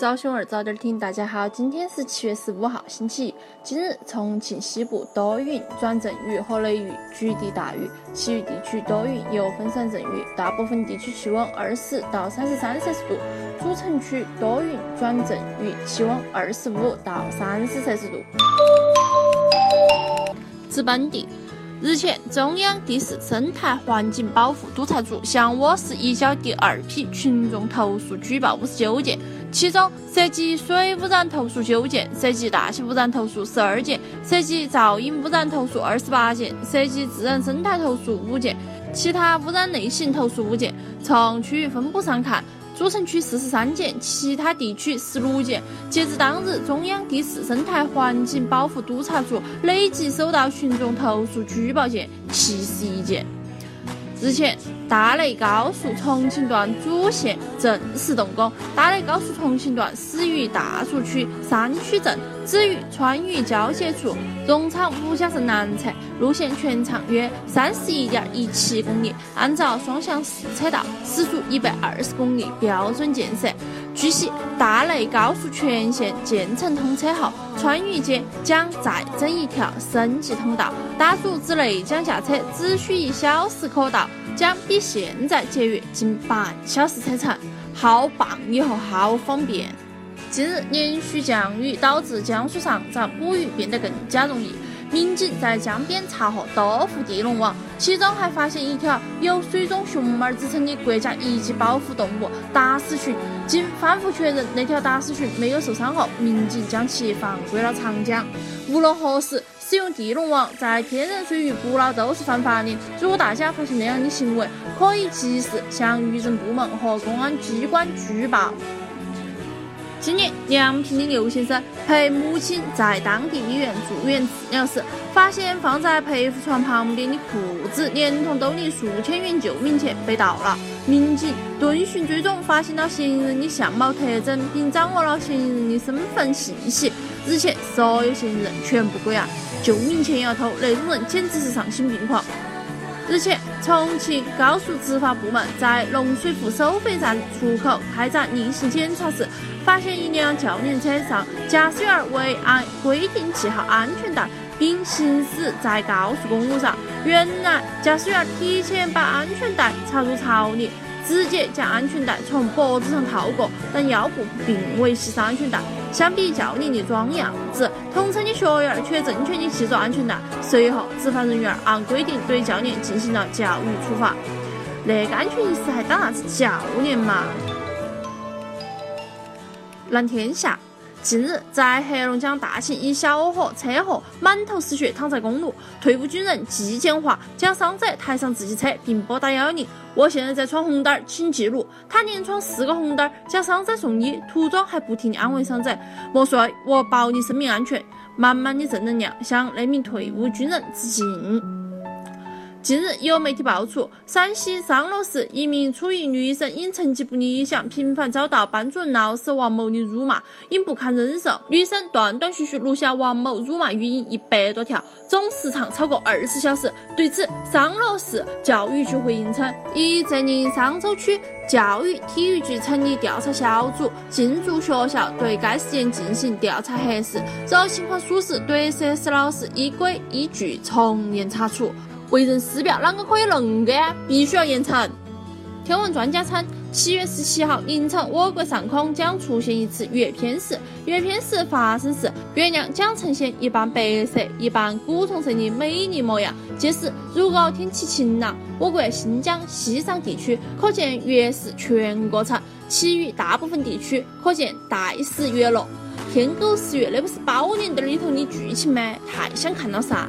早兄儿早点听，大家好，今天是七月十五号，星期一。今日重庆西部多云转阵雨和雷雨，局地大雨，其余地区多云有分散阵雨，大部分地区气温二十到三十三摄氏度。主城区多云转阵雨，气温二十五到三十摄氏度。资本地。日前，中央第四生态环境保护督察组向我市移交第二批群众投诉举报五十九件，其中涉及水污染投诉九件，涉及大气污染投诉十二件，涉及噪音污染投诉二十八件，涉及自然生态投诉五件，其他污染类型投诉五件。从区域分布上看，主城区四十三件，其他地区十六件。截至当日，中央第四生态环境保护督察组累计收到群众投诉举报件七十一件。日前，大内高速重庆段主线正式动工。大内高速重庆段始于大足区三区镇，止于川渝交界处荣昌五家镇南侧，路线全长约三十一点一七公里，按照双向四车道，时速一百二十公里标准建设。据悉，大内高速全线建成通车后，川渝间将再增一条升级通道，大足至内江驾车只需一小时可到，将比现在节约近半小时车程，好棒！以后好方便。近日连续降雨导致江水上涨，捕鱼变得更加容易。民警在江边查获多副地笼网，其中还发现一条有“水中熊猫”之称的国家一级保护动物达斯鲟。经反复确认，那条达斯鲟没有受伤后，民警将其放归了长江。无论何时，使用地笼网在天然水域捕捞都是犯法的。如果大家发现那样的行为，可以及时向渔政部门和公安机关举报。今年，梁平的刘先生陪母亲在当地医院住院治疗时，发现放在陪护床旁边的裤子连同兜里数千元救命钱被盗了。民警顿讯追踪，发现了嫌疑人的相貌特征，并掌握了嫌疑人的身份信息。日前，所有嫌疑人全部归案。救命钱也要偷，那种人简直是丧心病狂。日前，重庆高速执法部门在龙水湖收费站出口开展例行检查时，发现一辆教练车上驾驶员未按规定系好安全带，并行驶在高速公路上。原来，驾驶员提前把安全带插入槽里。直接将安全带从脖子上套过，但腰部并未系上安全带。相比教练的装样子，同城的学员却正确的系着安全带。随后，执法人员按规定对教练进行了教育处罚。那个安全意识还当啥子教练嘛？蓝天下。近日，在黑龙江大庆一小伙车祸，满头是血，躺在公路。退伍军人季建华将伤者抬上自己车，并拨打幺幺零。我现在在闯红灯，请记录。他连闯四个红灯，将伤者送医，途中还不停地安慰伤者：“莫睡，我保你生命安全。”满满的正能量，向那名退伍军人致敬。近日，有媒体爆出，陕西商洛市一名初一女生因成绩不理想，频繁遭到班主任老师王某的辱骂，因不堪忍受，女生断断续续录下王某辱骂语音一百多条，总时长超过二十小时。对此，商洛市教育局回应称，已责令商州区教育体育局成立调查小组，进驻学校对该事件进行调查核实，若情况属实，对涉事老师依规依据从严查处。为人师表，啷个可以恁个呀？必须要严惩！天文专家称，七月十七号凌晨，我国上空将出现一次月偏食。月偏食发生时，月亮将呈现一半白色、一半古铜色的美丽模样。届时，如果天气晴朗，我国新疆、西藏地区可见月食全过程，其余大部分地区可见带食月落。天狗食月，那不是宝莲灯里头的剧情吗？太想看了噻！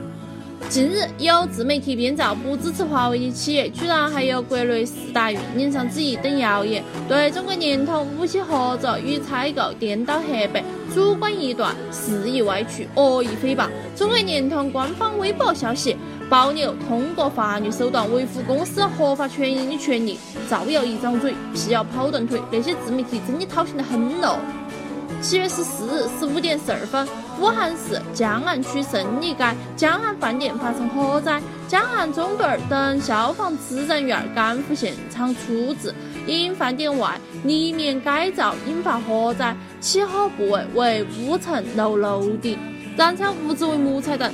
近日，有自媒体编造不支持华为的企业，居然还有国内四大运营商之一等谣言，对中国联通武器合作与采购颠倒黑白、主观臆断、肆意歪曲、恶意诽谤。中国联通官方微博消息，保留通过法律手段维护公司合法权益的权利，造谣一张嘴，辟谣跑断腿，那些自媒体真的讨嫌得很喽。七月十四日十五点十二分，武汉市江岸区胜利街江岸饭店发生火灾，江岸中队等消防支人员赶赴现场处置。因饭店外立面改造引发火灾，起火部位为五层楼楼顶，燃烧物质为木材等。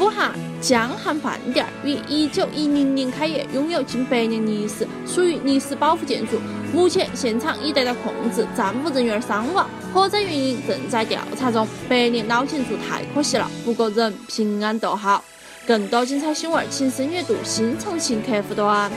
武汉江汉饭店于一九一零年开业，拥有近百年历史，属于历史保护建筑。目前现场已得到控制，暂无人员伤亡，火灾原因正在调查中。百年老建筑太可惜了，不过人平安就好。更多精彩新闻，请深阅读新重庆客户端。